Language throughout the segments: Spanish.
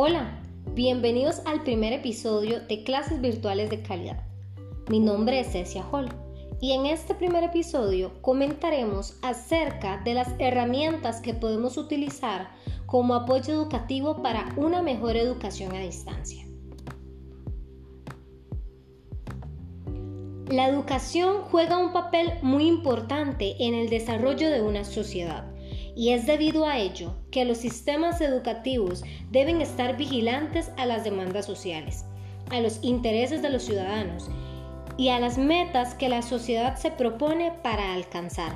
Hola, bienvenidos al primer episodio de Clases Virtuales de Calidad. Mi nombre es Cecia Hall y en este primer episodio comentaremos acerca de las herramientas que podemos utilizar como apoyo educativo para una mejor educación a distancia. La educación juega un papel muy importante en el desarrollo de una sociedad y es debido a ello que los sistemas educativos deben estar vigilantes a las demandas sociales, a los intereses de los ciudadanos y a las metas que la sociedad se propone para alcanzar.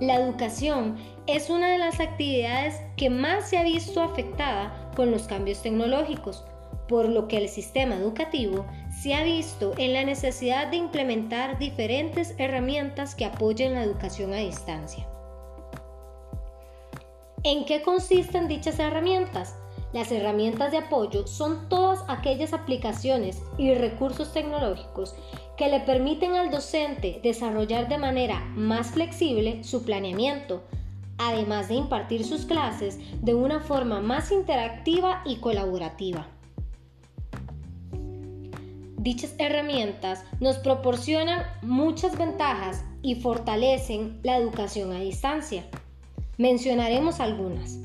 La educación es una de las actividades que más se ha visto afectada con los cambios tecnológicos, por lo que el sistema educativo se ha visto en la necesidad de implementar diferentes herramientas que apoyen la educación a distancia. ¿En qué consisten dichas herramientas? Las herramientas de apoyo son todas aquellas aplicaciones y recursos tecnológicos que le permiten al docente desarrollar de manera más flexible su planeamiento, además de impartir sus clases de una forma más interactiva y colaborativa. Dichas herramientas nos proporcionan muchas ventajas y fortalecen la educación a distancia. Mencionaremos algunas.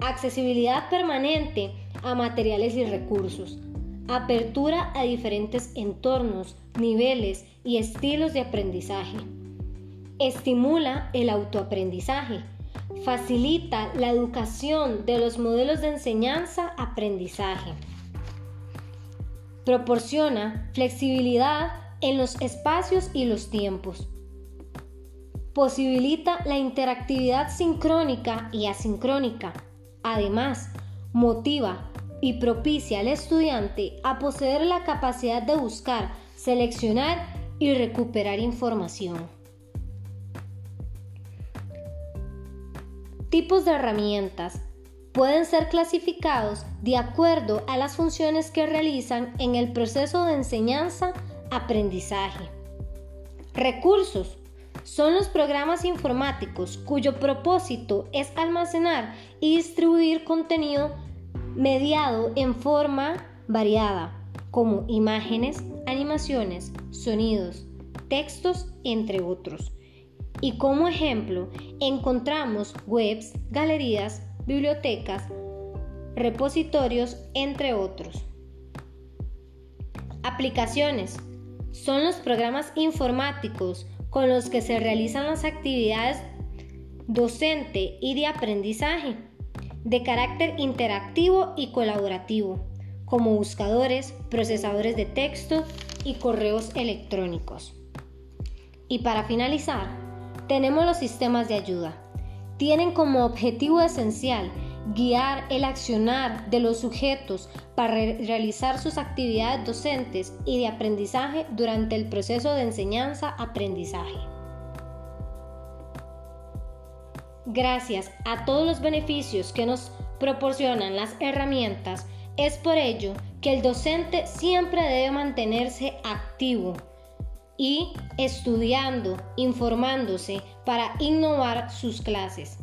Accesibilidad permanente a materiales y recursos. Apertura a diferentes entornos, niveles y estilos de aprendizaje. Estimula el autoaprendizaje. Facilita la educación de los modelos de enseñanza-aprendizaje Proporciona flexibilidad en los espacios y los tiempos. Posibilita la interactividad sincrónica y asincrónica. Además, motiva y propicia al estudiante a poseer la capacidad de buscar, seleccionar y recuperar información. Tipos de herramientas pueden ser clasificados de acuerdo a las funciones que realizan en el proceso de enseñanza-aprendizaje. Recursos son los programas informáticos cuyo propósito es almacenar y distribuir contenido mediado en forma variada, como imágenes, animaciones, sonidos, textos, entre otros. Y como ejemplo, encontramos webs, galerías, bibliotecas, repositorios, entre otros. Aplicaciones. Son los programas informáticos con los que se realizan las actividades docente y de aprendizaje de carácter interactivo y colaborativo, como buscadores, procesadores de texto y correos electrónicos. Y para finalizar, tenemos los sistemas de ayuda tienen como objetivo esencial guiar el accionar de los sujetos para realizar sus actividades docentes y de aprendizaje durante el proceso de enseñanza-aprendizaje. Gracias a todos los beneficios que nos proporcionan las herramientas, es por ello que el docente siempre debe mantenerse activo y estudiando, informándose para innovar sus clases.